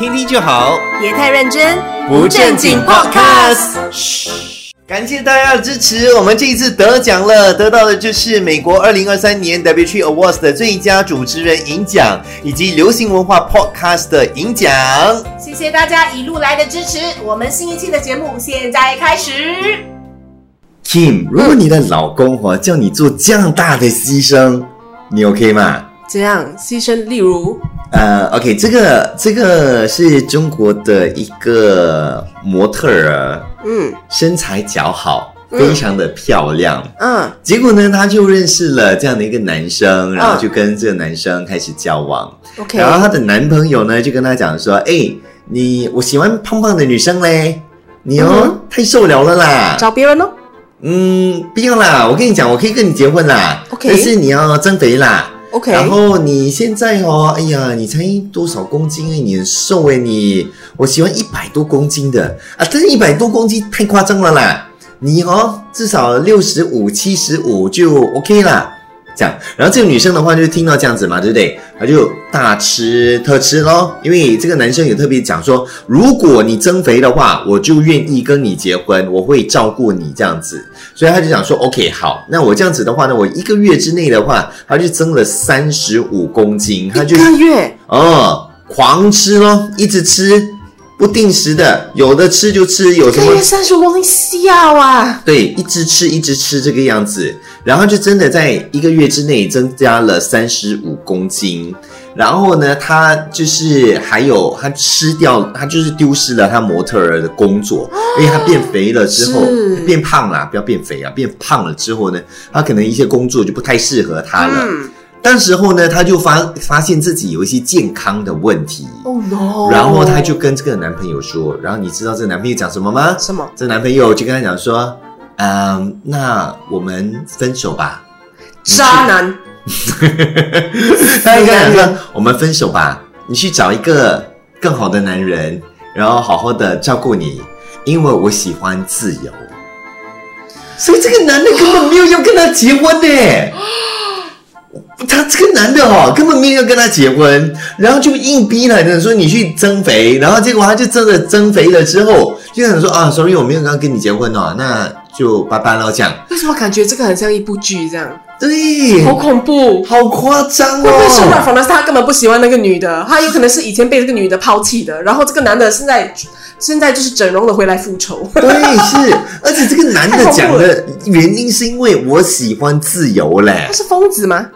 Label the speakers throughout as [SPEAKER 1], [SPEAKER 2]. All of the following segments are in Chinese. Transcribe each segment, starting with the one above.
[SPEAKER 1] 听听就好，
[SPEAKER 2] 别太认真，
[SPEAKER 1] 不正经 Podcast。嘘，感谢大家的支持，我们这一次得奖了，得到的就是美国二零二三年 W T Awards 的最佳主持人银奖，以及流行文化 Podcast 的银奖。
[SPEAKER 2] 谢谢大家一路来的支持，我们新一期的节目现在开始。
[SPEAKER 1] Kim，如果你的老公哈、叫你做这样大的牺牲，你 OK 吗？
[SPEAKER 2] 这样牺牲，例如，
[SPEAKER 1] 呃，OK，这个这个是中国的一个模特儿，
[SPEAKER 2] 嗯
[SPEAKER 1] 身材姣好，非常的漂亮。
[SPEAKER 2] 嗯
[SPEAKER 1] 结果呢，她就认识了这样的一个男生，然后就跟这个男生开始交往。
[SPEAKER 2] ，OK，
[SPEAKER 1] 然后她的男朋友呢，就跟她讲说：“哎，你我喜欢胖胖的女生嘞，你哦、
[SPEAKER 2] 嗯
[SPEAKER 1] 太瘦了了啦。
[SPEAKER 2] 找别人喽。
[SPEAKER 1] 嗯，不要啦，我跟你讲，我可以跟你结婚啦。
[SPEAKER 2] OK
[SPEAKER 1] 但是你要增肥啦。
[SPEAKER 2] OK，
[SPEAKER 1] 然后你现在哦，哎呀，你才多少公斤哎，你很瘦哎，你。我喜欢一百多公斤的。啊，但一百多公斤太夸张了啦，你哦至少六十五、七十五就 OK 啦。这样，然后这个女生的话就听到这样子嘛，对不对？她就大吃特吃咯，因为这个男生有特别讲说，如果你增肥的话，我就愿意跟你结婚，我会照顾你这样子。所以他就想说，OK，好，那我这样子的话呢，我一个月之内的话，他就增了三十五公斤，他就
[SPEAKER 2] 一个月
[SPEAKER 1] 哦狂吃咯，一直吃，不定时的，有的吃就吃，有什么
[SPEAKER 2] 三十五公斤，笑啊！
[SPEAKER 1] 对，一直吃一直吃这个样子，然后就真的在一个月之内增加了三十五公斤。然后呢，他就是还有他吃掉，他就是丢失了他模特儿的工作，因为他变肥了之后变胖了，不要变肥啊，变胖了之后呢，他可能一些工作就不太适合他了。
[SPEAKER 2] 嗯
[SPEAKER 1] 但时候呢，她就发发现自己有一些健康的问题
[SPEAKER 2] ，，Oh no！
[SPEAKER 1] 然后她就跟这个男朋友说，然后你知道这个男朋友讲什么吗？
[SPEAKER 2] 什么？
[SPEAKER 1] 这男朋友就跟他讲说，嗯，那我们分手吧。
[SPEAKER 2] 渣男，
[SPEAKER 1] 他就跟他讲说，我们分手吧，你去找一个更好的男人，然后好好的照顾你，因为我喜欢自由。所以这个男的根本没有要跟她结婚呢。他这个男的哦，根本没有要跟他结婚，然后就硬逼来的说你去增肥，然后结果他就真的增肥了之后，就想说啊，sorry，我没有刚跟你结婚哦，那就拜拜了这样。
[SPEAKER 2] 为什么感觉这个很像一部剧这样？
[SPEAKER 1] 对，
[SPEAKER 2] 好恐怖！
[SPEAKER 1] 好夸张哦
[SPEAKER 2] 会不会是
[SPEAKER 1] 哦。
[SPEAKER 2] 反而是他根本不喜欢那个女的，他有可能是以前被这个女的抛弃的，然后这个男的现在现在就是整容了回来复仇。
[SPEAKER 1] 对，是，而且这个男的讲的 原因是因为我喜欢自由嘞
[SPEAKER 2] 他。是疯子吗？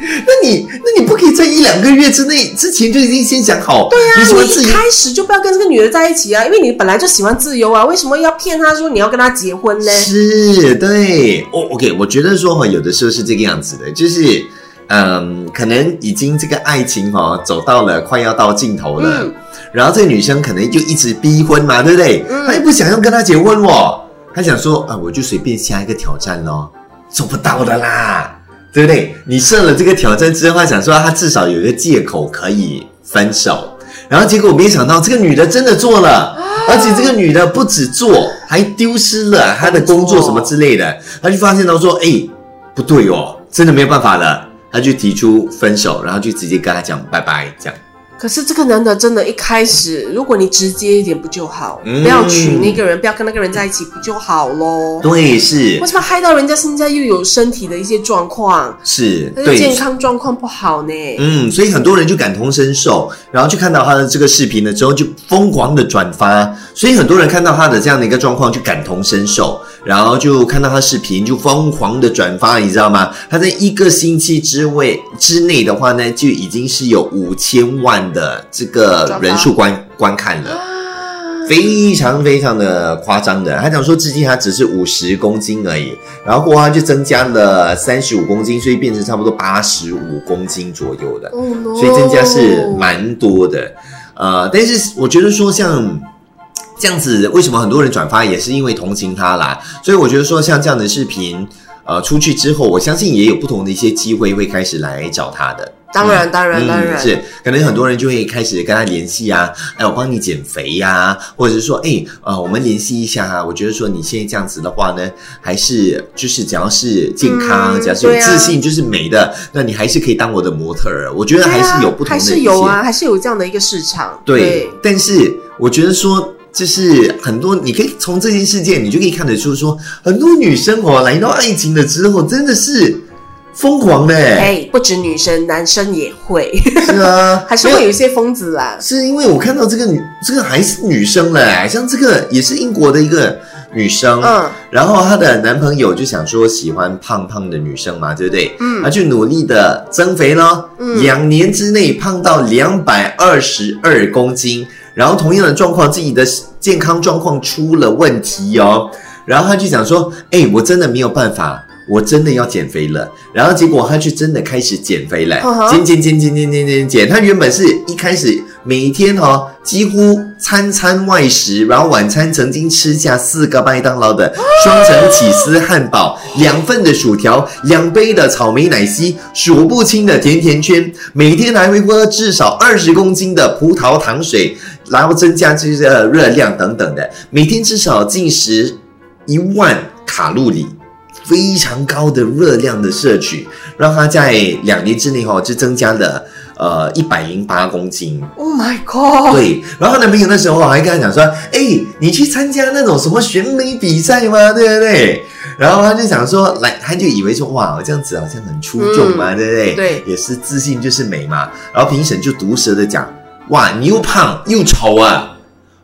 [SPEAKER 1] 那你那你不可以在一两个月之内之前就已经先想好，对
[SPEAKER 2] 啊
[SPEAKER 1] 你
[SPEAKER 2] 一开始就不要跟这个女的在一起啊，因为你本来就喜欢自由啊，为什么要骗她说你要跟她结婚呢？
[SPEAKER 1] 是，对，哦，OK，我觉得说哈，有的时候是这个样子的，就是，嗯，可能已经这个爱情哈走到了快要到尽头了，
[SPEAKER 2] 嗯
[SPEAKER 1] 然后这个女生可能就一直逼婚嘛，对不对？
[SPEAKER 2] 嗯。
[SPEAKER 1] 她又不想要跟他结婚哦，她想说啊，我就随便下一个挑战咯，做不到的啦，对不对？你设了这个挑战之后，她想说她至少有一个借口可以分手，然后结果没想到这个女的真的做了，而且这个女的不止做，还丢失了她的工作什么之类的，她就发现到说，哎，不对哦，真的没有办法了，她就提出分手，然后就直接跟他讲拜拜，这样。
[SPEAKER 2] 可是这个男的真的，一开始如果你直接一点不就好，
[SPEAKER 1] 嗯
[SPEAKER 2] 不要娶那个人，不要跟那个人在一起不就好咯？
[SPEAKER 1] 对，是
[SPEAKER 2] 为什么害到人家现在又有身体的一些状况，
[SPEAKER 1] 是，
[SPEAKER 2] 但是健，康状况不好呢？
[SPEAKER 1] 嗯，所以很多人就感同身受，然后就看到他的这个视频了之后，就疯狂的转发，所以很多人看到他的这样的一个状况就感同身受，然后就看到他视频就疯狂的转发，你知道吗？他在一个星期之位之内的话呢，就已经是有五千万的这个人数观观看了。
[SPEAKER 2] 啊
[SPEAKER 1] 非常非常的夸张的，他讲说至今他只是五十公斤而已，然后过后他就增加了三十五公斤，所以变成差不多八十五公斤左右的
[SPEAKER 2] ，Oh
[SPEAKER 1] 所以增加是蛮多的。呃，但是我觉得说像这样子，为什么很多人转发也是因为同情他啦，所以我觉得说像这样的视频，呃，出去之后，我相信也有不同的一些机会会开始来找他的。
[SPEAKER 2] 当然，当然，当然，
[SPEAKER 1] 嗯是，可能很多人就会开始跟他联系啊，哎，我帮你减肥呀、或者是说，哎，呃，我们联系一下啊。我觉得说你现在这样子的话呢，还是就是只要是健康，
[SPEAKER 2] 嗯
[SPEAKER 1] 只要是有自信，就是美的，那你还是可以当我的模特儿。我觉得还是有不同的
[SPEAKER 2] 还是有啊，还是有这样的一个市场。
[SPEAKER 1] 对，但是我觉得说。就是很多，你可以从这件事件，你就可以看得出说，很多女生哦，来到爱情了之后，真的是疯狂的、
[SPEAKER 2] 哎，不止女生，男生也会，
[SPEAKER 1] 是啊，
[SPEAKER 2] 还是会有一些疯子啦。
[SPEAKER 1] 是因为我看到这个女，这个还是女生嘞，像这个也是英国的一个女生，
[SPEAKER 2] 嗯
[SPEAKER 1] 然后她的男朋友就想说喜欢胖胖的女生嘛，对不对？
[SPEAKER 2] 嗯
[SPEAKER 1] 她就努力的增肥咯，
[SPEAKER 2] 嗯
[SPEAKER 1] 两年之内胖到两百二十二公斤，然后同样的状况，自己的健康状况出了问题哦，然后她就想说，哎，我真的没有办法。我真的要减肥了，然后结果他却真的开始减肥了减减减减减减减减。他原本是一开始每天哦，几乎餐餐外食，然后晚餐曾经吃下四个麦当劳的双层起司汉堡，两份的薯条，两杯的草莓奶昔，数不清的甜甜圈，每天还会喝至少二十公斤的葡萄糖水，然后增加这个热量等等的，每天至少进食一万卡路里。非常高的热量的摄取，让他在两年之内哈、哦，就增加了呃一百零八公斤。
[SPEAKER 2] ，Oh my God！
[SPEAKER 1] 对，然后她男朋友那时候还跟他讲说：“哎，你去参加那种什么选美比赛吗？对不对？”然后他就想说，来，他就以为说，哇，这样子好像很出众嘛，对不对？
[SPEAKER 2] 对
[SPEAKER 1] 也是自信就是美嘛。然后评审就毒舌的讲：“哇，你又胖又丑啊！”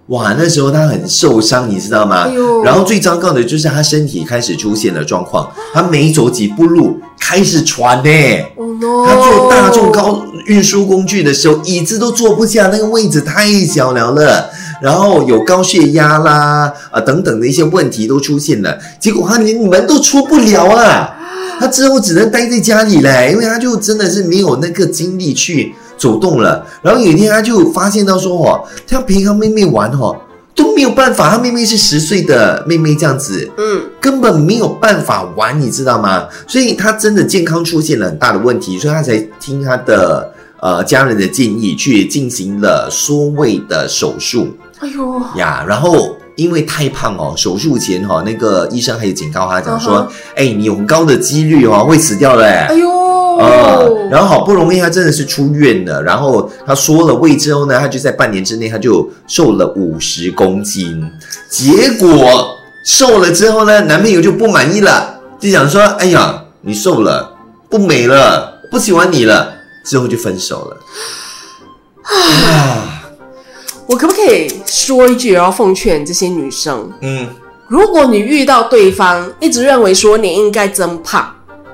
[SPEAKER 1] 哇，那时候他很受伤，你知道吗？
[SPEAKER 2] 哎
[SPEAKER 1] 然后最糟糕的就是他身体开始出现了状况，他没走几步路开始喘呢、
[SPEAKER 2] ，Oh no！
[SPEAKER 1] 他坐大众高运输工具的时候，椅子都坐不下，那个位置太小了了。然后有高血压啦，啊等等的一些问题都出现了，结果他连门都出不了啊！他之后只能待在家里嘞，因为他就真的是没有那个精力去走动了。然后有一天他就发现到说哦，他陪他妹妹玩哦都没有办法，他妹妹是十岁的妹妹这样子，
[SPEAKER 2] 嗯，
[SPEAKER 1] 根本没有办法玩，你知道吗？所以他真的健康出现了很大的问题，所以他才听他的呃家人的建议去进行了缩胃的手术
[SPEAKER 2] 哎呦，
[SPEAKER 1] 呀。然后因为太胖哦，手术前哈、哦、那个医生还有警告他讲说哎、你有很高的几率哦会死掉的、
[SPEAKER 2] 哎呦，
[SPEAKER 1] 呃，然后好不容易他真的是出院了，然后他说了胃之后呢，他就在半年之内他就瘦了五十公斤，结果瘦了之后呢，男朋友就不满意了，就想说：“哎呀，你瘦了，不美了，不喜欢你了。”之后就分手了。啊，
[SPEAKER 2] 我可不可以说一句，然后奉劝这些女生，
[SPEAKER 1] 嗯，
[SPEAKER 2] 如果你遇到对方一直认为说你应该增胖，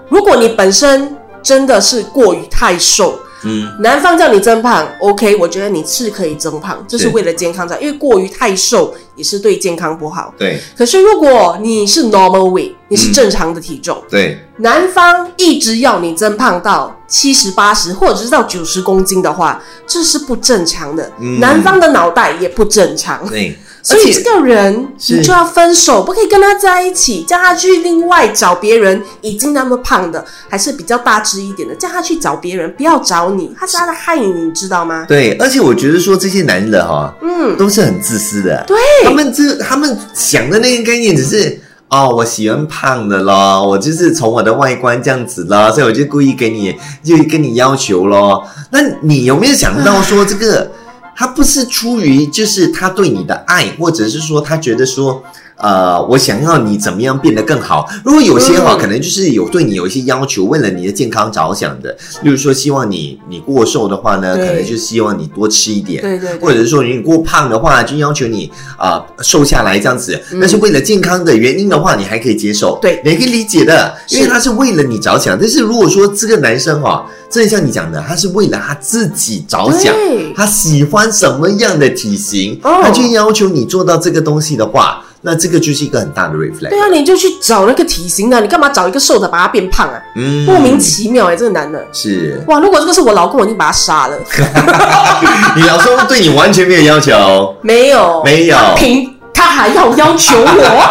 [SPEAKER 2] 如果你本身真的是过于太瘦，
[SPEAKER 1] 嗯，
[SPEAKER 2] 男方叫你增胖，OK，我觉得你是可以增胖，这是
[SPEAKER 1] 是
[SPEAKER 2] 为了健康着，因为过于太瘦也是对健康不好。
[SPEAKER 1] 对。
[SPEAKER 2] 可是如果你是 normal weight，你是正常的体重，
[SPEAKER 1] 对，
[SPEAKER 2] 男方一直要你增胖到七十八十或者是到九十公斤的话，这是不正常的。
[SPEAKER 1] 嗯
[SPEAKER 2] 男方的脑袋也不正常。
[SPEAKER 1] 对，
[SPEAKER 2] 所以这个人你就要分手，不可以跟他在一起，叫他去另外找别人已经那么胖的，还是比较大只一点的，叫他去找别人，不要找你，他是他的害你，你知道吗？
[SPEAKER 1] 对，而且我觉得说这些男人哈、
[SPEAKER 2] 嗯，
[SPEAKER 1] 都是很自私的。
[SPEAKER 2] 对，
[SPEAKER 1] 他们这他们想的那个概念只是哦，我喜欢胖的咯，我就是从我的外观这样子咯，所以我就故意给你就跟你要求咯。那你有没有想到说这个他不是出于就是他对你的爱，或者是说他觉得说。呃，我想要你怎么样变得更好？如果有些哈、
[SPEAKER 2] 嗯。
[SPEAKER 1] 可能就是有对你有一些要求，为了你的健康着想的，例如说希望你你过瘦的话呢，可能就希望你多吃一点，
[SPEAKER 2] 对对对。
[SPEAKER 1] 或者是说你过胖的话，就要求你啊、瘦下来这样子。
[SPEAKER 2] 嗯。
[SPEAKER 1] 但是为了健康的原因的话，你还可以接受，
[SPEAKER 2] 对。
[SPEAKER 1] 你还可以理解的，因为他是为了你着想。但是如果说这个男生哈、真的像你讲的，他是为了他自己着想，他喜欢什么样的体型，
[SPEAKER 2] 哦。
[SPEAKER 1] 他就要求你做到这个东西的话，那这个就是一个很大的 reflect。
[SPEAKER 2] 对啊，你就去找那个体型的，你干嘛找一个瘦的把他变胖啊？
[SPEAKER 1] 嗯
[SPEAKER 2] 莫名其妙哎、这个男的。
[SPEAKER 1] 是
[SPEAKER 2] 哇！如果这个是我老公，我已经把他杀了。
[SPEAKER 1] 你老公对你完全没有要求。
[SPEAKER 2] 没有，
[SPEAKER 1] 没有
[SPEAKER 2] 他凭他还要要求我，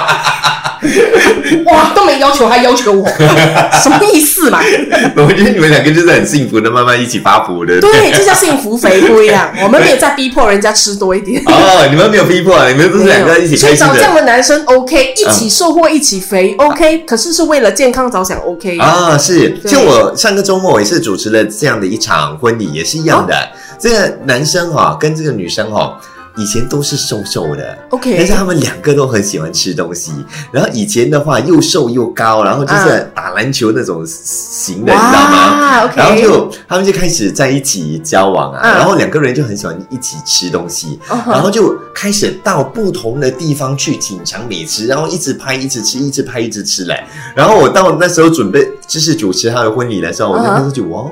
[SPEAKER 2] 哇，都没要求，还要求我，什么意思嘛？
[SPEAKER 1] 我觉得你们两个就是很幸福的，慢慢一起发福的。
[SPEAKER 2] 对，这叫幸福肥不一样。我们没有在逼迫人家吃多一点。
[SPEAKER 1] 哦，你们没有逼迫，你们都是两个一起开心的。
[SPEAKER 2] 找这样的男生 OK，一起收获，一起肥 OK，可是是为了健康着想 OK。
[SPEAKER 1] 啊，是。就我上个周末也是主持了这样的一场婚礼，也是一样的。这个男生哈跟这个女生哈。以前都是瘦瘦的
[SPEAKER 2] ，OK，
[SPEAKER 1] 但是他们两个都很喜欢吃东西。然后以前的话又瘦又高，然后就是打篮球那种型的，你知道吗？然后就他们就开始在一起交往啊，然后两个人就很喜欢一起吃东西，然后就开始到不同的地方去品尝美食，然后一直拍，一直吃，一直拍，一直吃嘞。然后我到那时候准备就是主持他的婚礼的时候，我就开始就哇哦。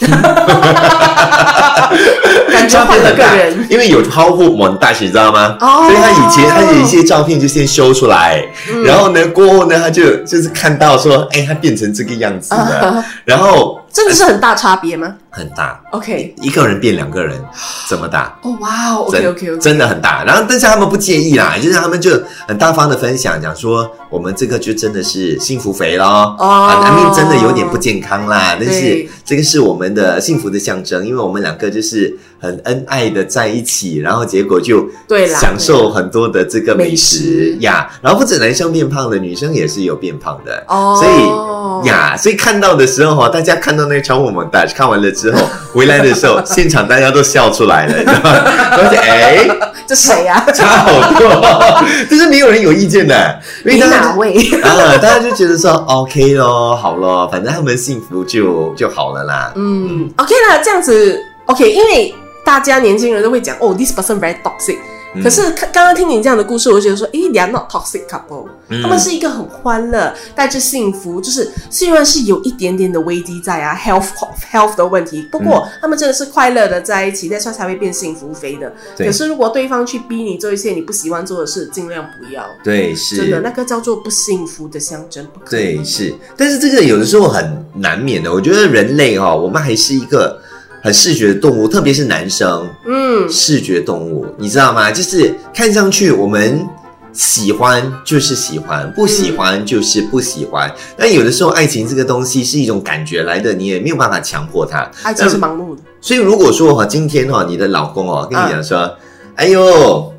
[SPEAKER 2] 感觉换了个人，
[SPEAKER 1] 因为有超乎蒙大师，你知道吗？哦，所以他以前他有一些照片就先修出来，然后呢，过后呢，他就就是看到说，哎，他变成这个样子了，然后
[SPEAKER 2] 真的是很大差别吗？
[SPEAKER 1] 很大
[SPEAKER 2] ，OK，
[SPEAKER 1] 一个人变两个人，这么大？
[SPEAKER 2] 哦，哇，OK OK OK，
[SPEAKER 1] 真的很大。然后，但是他们不介意啦，就是他们就很大方的分享，讲说我们这个就真的是幸福肥咯。哦，难免真的有点不健康啦，但是这个是我们的幸福的象征，因为我们两个就是很恩爱的在一起，然后结果就
[SPEAKER 2] 对
[SPEAKER 1] 享受很多的这个美食呀。然后不止男生变胖的，女生也是有变胖的哦。所以呀，所以看到的时候哈，大家看到那个超我们大看完了。之后 回来的时候，现场大家都笑出来了，知道吗？而且哎，
[SPEAKER 2] 这谁呀？
[SPEAKER 1] 差好多，就是没有人有意见的。
[SPEAKER 2] 你哪位
[SPEAKER 1] 啊？大家就觉得说 OK 咯，好咯，反正他们幸福就就好了啦。
[SPEAKER 2] 嗯，OK 啦，这样子 OK，因为大家年轻人都会讲哦，this person very toxic。可是刚刚听你这样的故事，我就觉得说，诶 t h e y are not toxic couple，他们是一个很欢乐、带着幸福，就是虽然是有一点点的危机在啊，health health 的问题，不过他们真的是快乐的在一起，那时候才会变幸福肥的。可是如果对方去逼你做一些你不喜欢做的事，尽量不要。
[SPEAKER 1] 对，是
[SPEAKER 2] 真的，那个叫做不幸福的象征。
[SPEAKER 1] 对，是，但是这个有的时候很难免的。我觉得人类哈，我们还是一个。很视觉的动物，特别是男生，嗯，视觉动物，你知道吗？就是看上去我们喜欢就是喜欢，不喜欢就是不喜欢。但有的时候，爱情这个东西是一种感觉来的，你也没有办法强迫他。
[SPEAKER 2] 爱情是盲目的。
[SPEAKER 1] 所以如果说哈，今天哈，你的老公哦，跟你讲说，哎呦，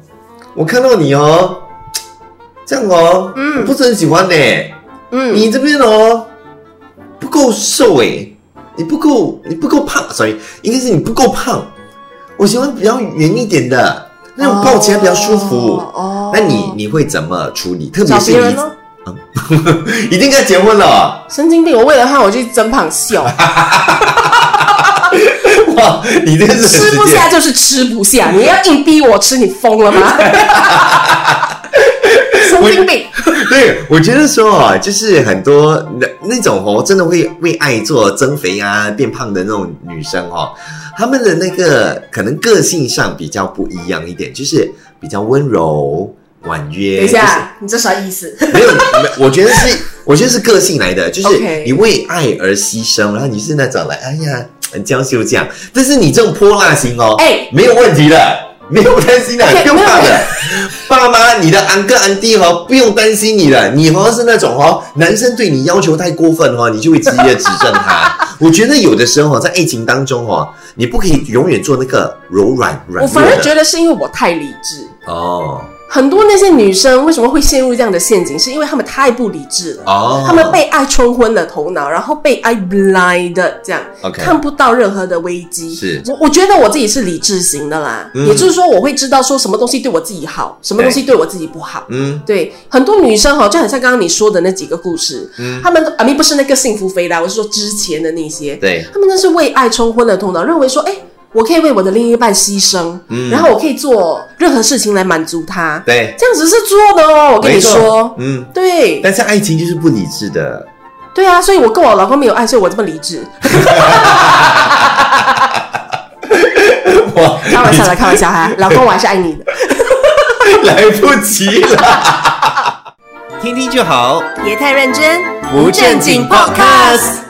[SPEAKER 1] 我看到你哦，这样哦，嗯，不是很喜欢呢，嗯，你这边哦不够瘦哎。你不够，你不够胖，所以应该是你不够胖。我喜欢比较圆一点的，那种抱起来比较舒服。哦，那你你会怎么处理？特别是你，已经跟他结婚了。
[SPEAKER 2] 神经病！我为了他，我去增胖笑。
[SPEAKER 1] 哇，你这是
[SPEAKER 2] 吃不下就是吃不下，你要硬逼我吃，你疯了吗？神经病。
[SPEAKER 1] 对，我觉得说啊，就是很多那那种哦，真的会为爱做增肥啊、变胖的那种女生哦，她们的那个可能个性上比较不一样一点，就是比较温柔、婉约。
[SPEAKER 2] 等一下，你这啥意思？
[SPEAKER 1] 没有，我觉得是，我觉得是个性来的，就是你为爱而牺牲，然后你是那种来，哎呀，很娇羞这样，但是你这种泼辣型哦，哎，没有问题的。没有担心的，不用怕的。爸妈，你的安哥安弟哦，不用担心你了。你好像是那种哦，男生对你要求太过分哦，你就会直接指正他。我觉得有的时候在爱情当中哦，你不可以永远做那个柔软软。
[SPEAKER 2] 我反而觉得是因为我太理智哦。很多那些女生为什么会陷入这样的陷阱？是因为她们太不理智了。哦，她们被爱冲昏了头脑，然后被爱 blind 这样，看不到任何的危机。
[SPEAKER 1] 是，
[SPEAKER 2] 我我觉得我自己是理智型的啦，也就是说我会知道说什么东西对我自己好，什么东西对我自己不好。嗯，对，很多女生哈，就很像刚刚你说的那几个故事，嗯，她们啊，明不是那个幸福肥啦，我是说之前的那些，
[SPEAKER 1] 对，
[SPEAKER 2] 她们那是为爱冲昏了头脑，认为说，哎。我可以为我的另一半牺牲，然后我可以做任何事情来满足他。
[SPEAKER 1] 对，
[SPEAKER 2] 这样子是做的哦。我跟你说，嗯，对。
[SPEAKER 1] 但是爱情就是不理智的。
[SPEAKER 2] 对啊，所以我跟我老公没有爱，所以我这么理智。哇，开玩笑的，开玩笑哈，老公我还是爱你的。
[SPEAKER 1] 来不及了，听听就好，
[SPEAKER 2] 别太认真，不正经 Podcast。